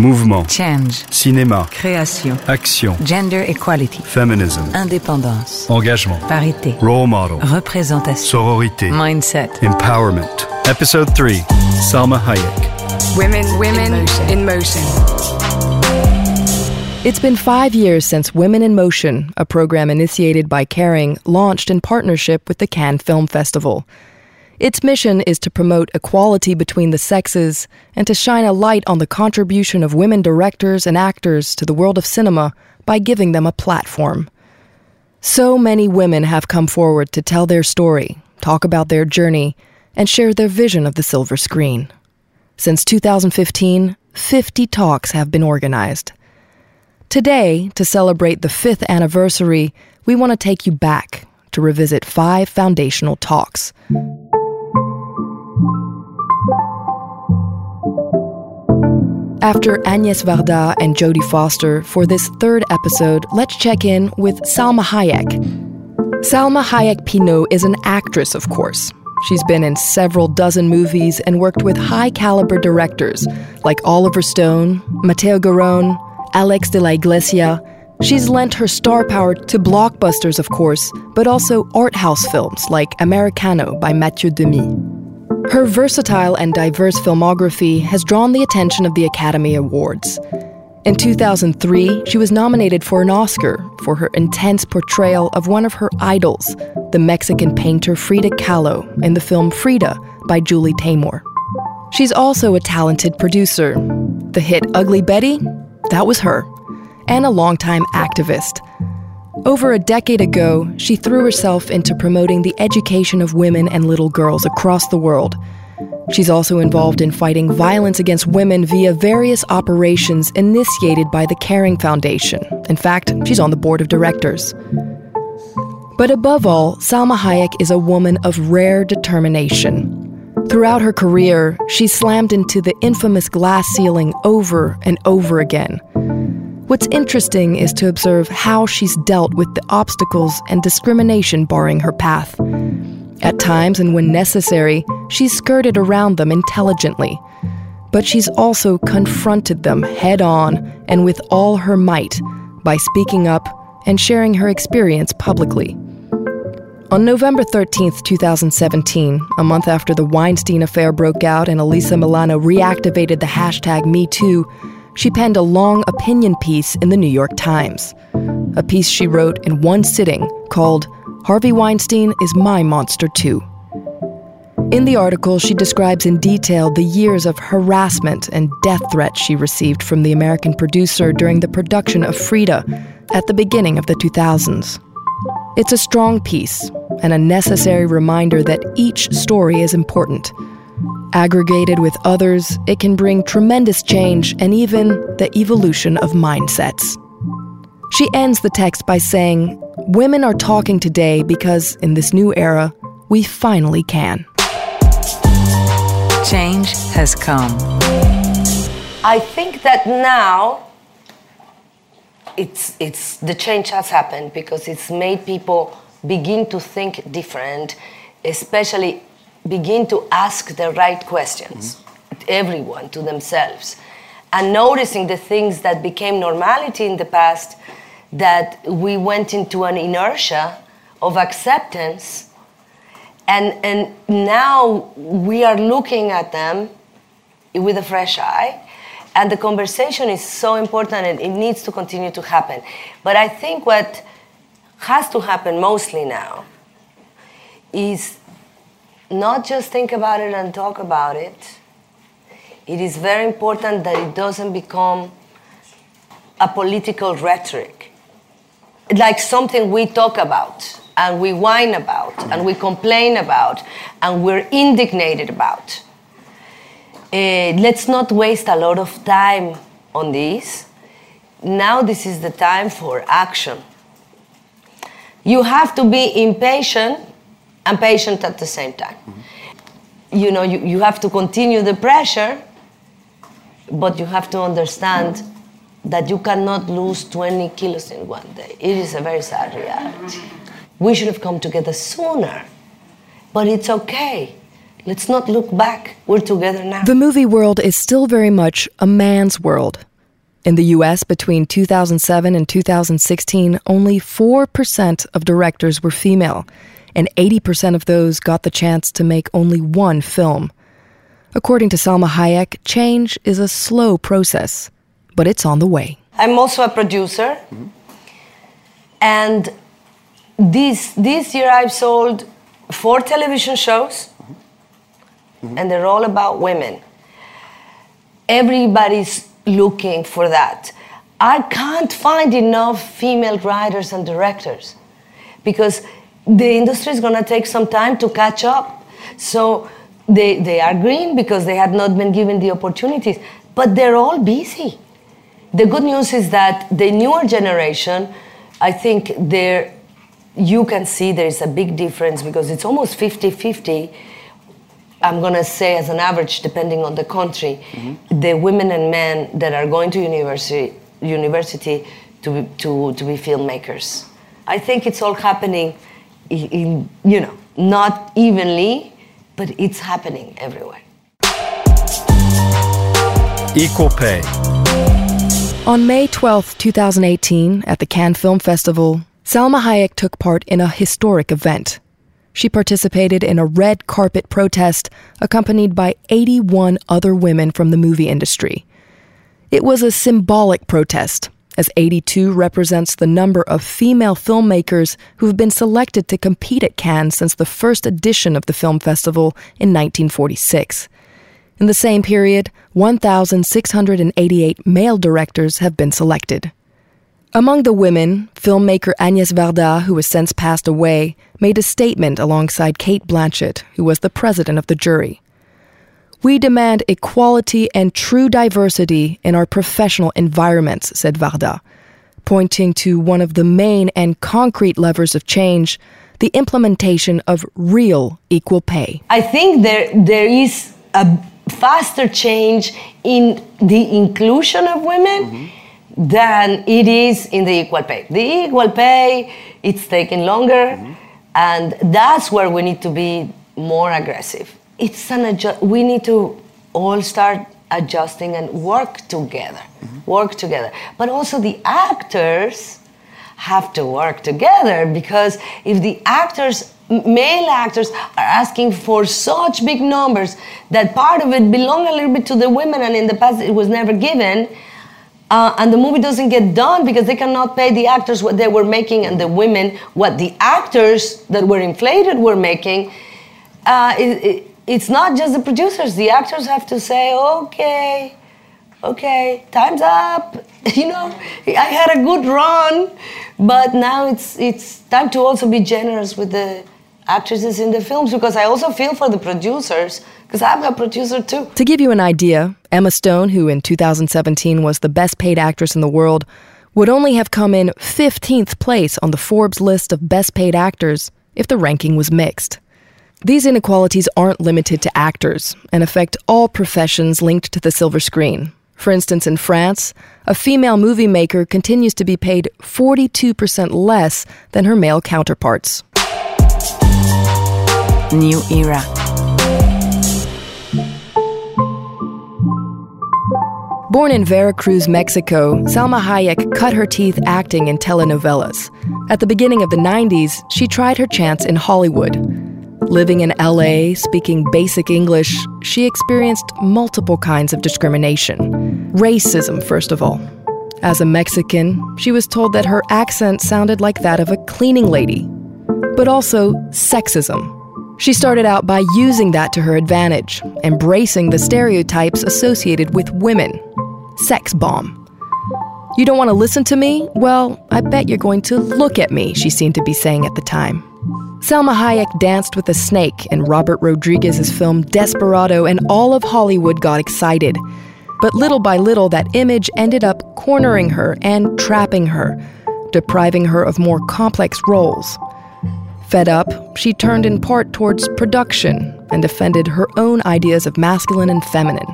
Mouvement. Change. Cinéma. Création. Action. Gender equality. Feminism. Indépendance. Engagement. Parité. Role model. Représentation. Sororité. Mindset. Empowerment. Episode 3. Salma Hayek. Women, women in motion. It's been five years since Women in Motion, a program initiated by Kering, launched in partnership with the Cannes Film Festival. Its mission is to promote equality between the sexes and to shine a light on the contribution of women directors and actors to the world of cinema by giving them a platform. So many women have come forward to tell their story, talk about their journey, and share their vision of the silver screen. Since 2015, 50 talks have been organized. Today, to celebrate the fifth anniversary, we want to take you back to revisit five foundational talks. After Agnès Varda and Jodie Foster, for this third episode, let's check in with Salma Hayek. Salma Hayek Pinault is an actress, of course. She's been in several dozen movies and worked with high caliber directors like Oliver Stone, Matteo Garrone, Alex de la Iglesia. She's lent her star power to blockbusters, of course, but also art house films like Americano by Mathieu Demy. Her versatile and diverse filmography has drawn the attention of the Academy Awards. In 2003, she was nominated for an Oscar for her intense portrayal of one of her idols, the Mexican painter Frida Kahlo, in the film Frida by Julie Taymor. She's also a talented producer. The hit Ugly Betty? That was her. And a longtime activist. Over a decade ago, she threw herself into promoting the education of women and little girls across the world. She's also involved in fighting violence against women via various operations initiated by the Kering Foundation. In fact, she's on the board of directors. But above all, Salma Hayek is a woman of rare determination. Throughout her career, she slammed into the infamous glass ceiling over and over again. What's interesting is to observe how she's dealt with the obstacles and discrimination barring her path. At times and when necessary, she's skirted around them intelligently. But she's also confronted them head on and with all her might by speaking up and sharing her experience publicly. On November 13, 2017, a month after the Weinstein affair broke out and Alyssa Milano reactivated the hashtag MeToo, she penned a long opinion piece in the New York Times. A piece she wrote in one sitting called Harvey Weinstein is My Monster Too. In the article, she describes in detail the years of harassment and death threats she received from the American producer during the production of Frida at the beginning of the 2000s. It's a strong piece and a necessary reminder that each story is important. Aggregated with others, it can bring tremendous change and even the evolution of mindsets. She ends the text by saying, Women are talking today because in this new era, we finally can. Change has come. I think that now it's, it's, the change has happened because it's made people begin to think different, especially begin to ask the right questions, mm-hmm. everyone to themselves, and noticing the things that became normality in the past that we went into an inertia of acceptance and, and now we are looking at them with a fresh eye and the conversation is so important and it needs to continue to happen but i think what has to happen mostly now is not just think about it and talk about it. It is very important that it doesn't become a political rhetoric, like something we talk about and we whine about and we complain about and we're indignated about. Uh, let's not waste a lot of time on this. Now, this is the time for action. You have to be impatient and patient at the same time. Mm-hmm. You know, you, you have to continue the pressure, but you have to understand that you cannot lose 20 kilos in one day. It is a very sad reality. We should have come together sooner, but it's okay. Let's not look back. We're together now. The movie world is still very much a man's world. In the US, between 2007 and 2016, only 4% of directors were female, and 80% of those got the chance to make only one film. According to Salma Hayek, change is a slow process, but it's on the way. I'm also a producer. And this, this year I've sold four television shows, and they're all about women. Everybody's looking for that. I can't find enough female writers and directors because the industry is going to take some time to catch up. So they, they are green because they had not been given the opportunities, but they're all busy. The good news is that the newer generation, I think there you can see there is a big difference because it's almost 50 50. I'm going to say, as an average, depending on the country, mm-hmm. the women and men that are going to university, university to, be, to, to be filmmakers. I think it's all happening, in, in, you know, not evenly, but it's happening everywhere. Equal pay. On May 12, 2018, at the Cannes Film Festival, Salma Hayek took part in a historic event. She participated in a red carpet protest accompanied by 81 other women from the movie industry. It was a symbolic protest, as 82 represents the number of female filmmakers who have been selected to compete at Cannes since the first edition of the film festival in 1946. In the same period, 1,688 male directors have been selected. Among the women, filmmaker Agnès Varda, who has since passed away, made a statement alongside Cate Blanchett, who was the president of the jury. We demand equality and true diversity in our professional environments, said Varda, pointing to one of the main and concrete levers of change the implementation of real equal pay. I think there, there is a faster change in the inclusion of women mm-hmm. than it is in the equal pay. The equal pay, it's taking longer, mm-hmm. and that's where we need to be more aggressive. It's an adju- we need to all start adjusting and work together. Mm-hmm. Work together. But also the actors have to work together because if the actors male actors are asking for such big numbers that part of it belong a little bit to the women and in the past it was never given uh, and the movie doesn't get done because they cannot pay the actors what they were making and the women what the actors that were inflated were making uh, it, it, it's not just the producers the actors have to say okay okay time's up you know i had a good run but now it's it's time to also be generous with the actresses in the films because I also feel for the producers because I'm a producer too. To give you an idea, Emma Stone, who in 2017 was the best paid actress in the world, would only have come in 15th place on the Forbes list of best paid actors if the ranking was mixed. These inequalities aren't limited to actors and affect all professions linked to the silver screen. For instance, in France, a female movie maker continues to be paid 42% less than her male counterparts. New Era. Born in Veracruz, Mexico, Salma Hayek cut her teeth acting in telenovelas. At the beginning of the 90s, she tried her chance in Hollywood. Living in LA, speaking basic English, she experienced multiple kinds of discrimination. Racism, first of all. As a Mexican, she was told that her accent sounded like that of a cleaning lady. But also sexism, she started out by using that to her advantage, embracing the stereotypes associated with women. Sex bomb. You don't want to listen to me? Well, I bet you're going to look at me, she seemed to be saying at the time. Salma Hayek danced with a snake in Robert Rodriguez's film Desperado, and all of Hollywood got excited. But little by little, that image ended up cornering her and trapping her, depriving her of more complex roles. Fed up, she turned in part towards production and defended her own ideas of masculine and feminine.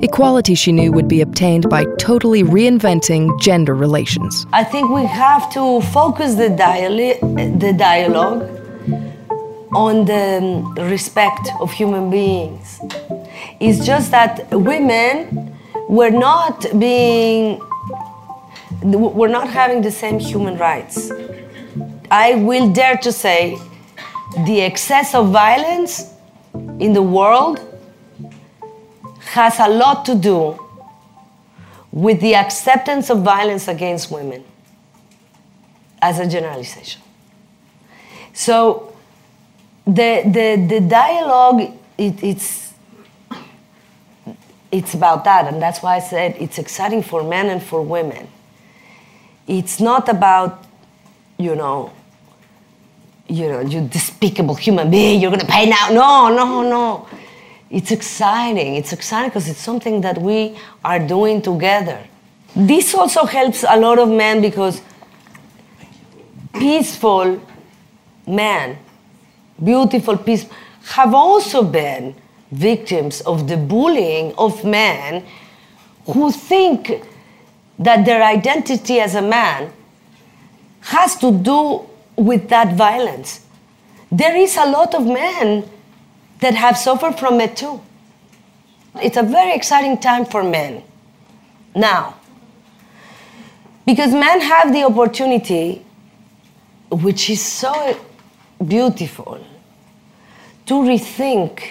Equality, she knew, would be obtained by totally reinventing gender relations. I think we have to focus the, diali- the dialogue on the respect of human beings. It's just that women we're not being, we're not having the same human rights. I will dare to say the excess of violence in the world has a lot to do with the acceptance of violence against women as a generalization. So the, the, the dialogue, it, it's, it's about that, and that's why I said it's exciting for men and for women. It's not about, you know, you know, you despicable human being, you're gonna pay now. No, no, no. It's exciting. It's exciting because it's something that we are doing together. This also helps a lot of men because peaceful men, beautiful, people, have also been victims of the bullying of men who think that their identity as a man has to do with that violence. There is a lot of men that have suffered from it too. It's a very exciting time for men now. Because men have the opportunity, which is so beautiful, to rethink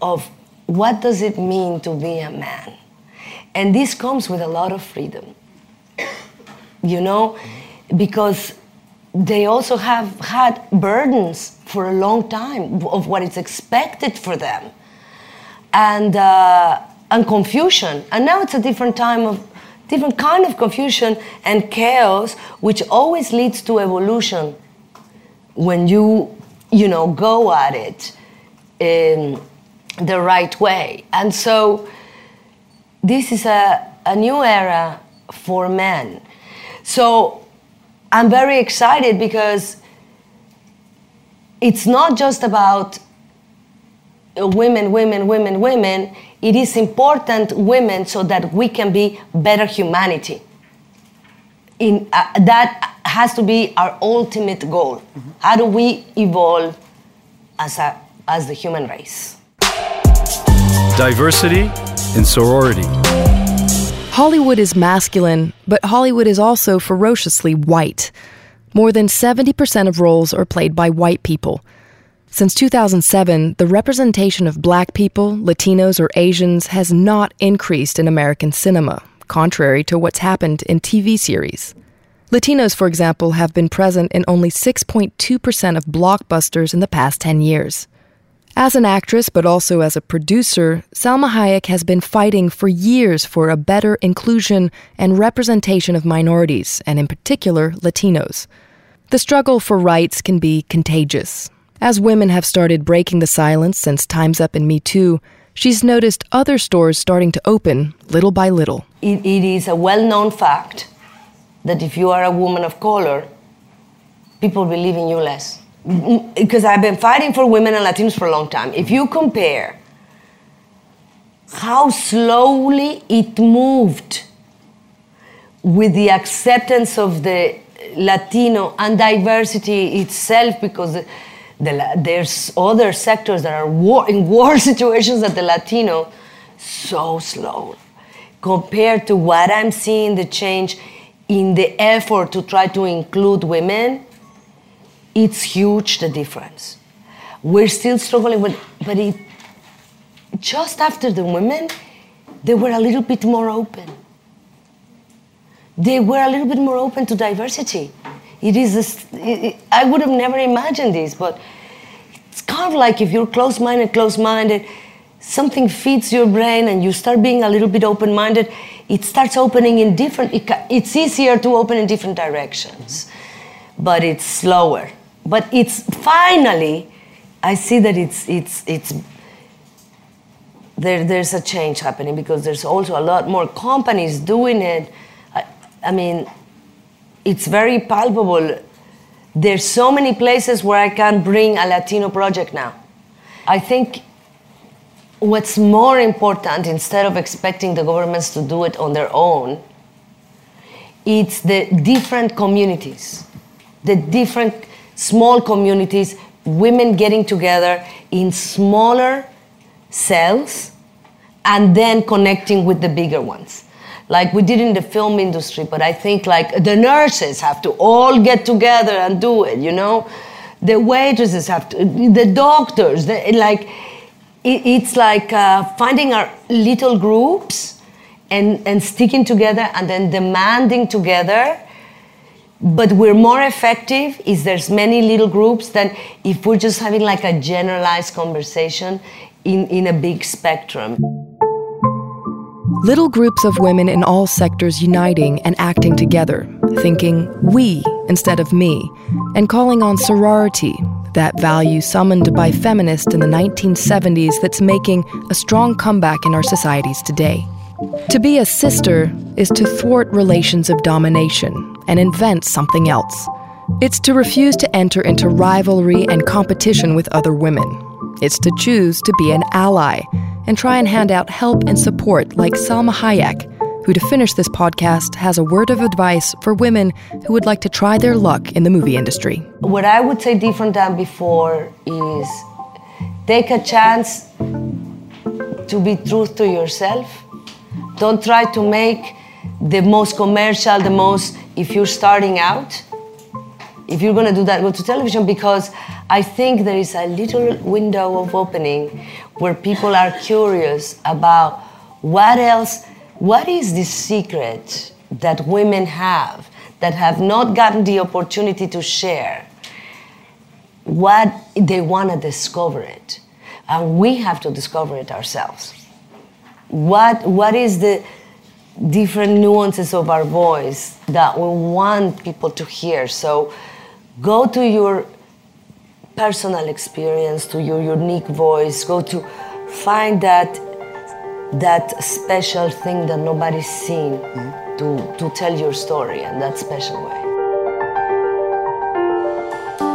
of what does it mean to be a man. And this comes with a lot of freedom. You know, because they also have had burdens for a long time of what is expected for them and uh, and confusion and now it's a different time of different kind of confusion and chaos which always leads to evolution when you you know go at it in the right way and so this is a, a new era for men so I'm very excited because it's not just about women, women, women, women. It is important women so that we can be better humanity. In, uh, that has to be our ultimate goal. Mm-hmm. How do we evolve as, a, as the human race? Diversity and sorority. Hollywood is masculine, but Hollywood is also ferociously white. More than 70% of roles are played by white people. Since 2007, the representation of black people, Latinos, or Asians has not increased in American cinema, contrary to what's happened in TV series. Latinos, for example, have been present in only 6.2% of blockbusters in the past 10 years. As an actress, but also as a producer, Salma Hayek has been fighting for years for a better inclusion and representation of minorities, and in particular, Latinos. The struggle for rights can be contagious. As women have started breaking the silence since Time's Up and Me Too, she's noticed other stores starting to open little by little. it, it is a well known fact that if you are a woman of color, people believe in you less because I've been fighting for women and Latinos for a long time. If you compare how slowly it moved with the acceptance of the Latino and diversity itself, because the, the, there's other sectors that are war, in war situations that the Latino, so slow compared to what I'm seeing the change in the effort to try to include women it's huge the difference. We're still struggling with, but it, just after the women, they were a little bit more open. They were a little bit more open to diversity. It is, this, it, I would have never imagined this, but it's kind of like if you're close minded, close minded, something feeds your brain and you start being a little bit open minded, it starts opening in different, it, it's easier to open in different directions, but it's slower. But it's finally i see that it's it's it's there, there's a change happening because there's also a lot more companies doing it. I, I mean it's very palpable. There's so many places where i can bring a latino project now. I think what's more important instead of expecting the governments to do it on their own it's the different communities the different small communities, women getting together in smaller cells and then connecting with the bigger ones. Like we did in the film industry but i think like the nurses have to all get together and do it you know? The waitresses have to the doctors the, like it, it's like uh, finding our little groups and, and sticking together and then demanding together but we're more effective if there's many little groups than if we're just having like a generalized conversation in, in a big spectrum. Little groups of women in all sectors uniting and acting together, thinking we instead of me, and calling on sorority, that value summoned by feminists in the 1970s that's making a strong comeback in our societies today. To be a sister is to thwart relations of domination and invent something else. It's to refuse to enter into rivalry and competition with other women. It's to choose to be an ally and try and hand out help and support like Salma Hayek, who, to finish this podcast, has a word of advice for women who would like to try their luck in the movie industry. What I would say different than before is take a chance to be true to yourself. Don't try to make the most commercial, the most, if you're starting out, if you're going to do that, go to television because I think there is a little window of opening where people are curious about what else, what is the secret that women have that have not gotten the opportunity to share? What they want to discover it. And we have to discover it ourselves. What, what is the different nuances of our voice that we want people to hear? So go to your personal experience, to your unique voice, go to find that that special thing that nobody's seen mm-hmm. to, to tell your story in that special way.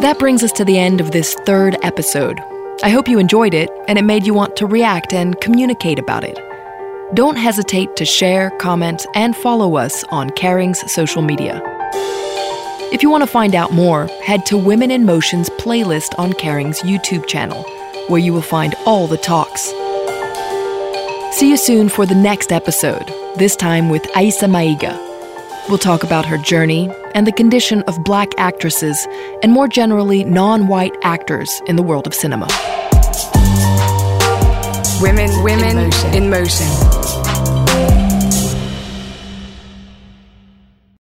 That brings us to the end of this third episode. I hope you enjoyed it and it made you want to react and communicate about it. Don't hesitate to share, comment, and follow us on Kering's social media. If you want to find out more, head to Women in Motion's playlist on Kering's YouTube channel, where you will find all the talks. See you soon for the next episode, this time with Aissa Maiga. We'll talk about her journey and the condition of black actresses and more generally non white actors in the world of cinema. Women, women in motion. In motion.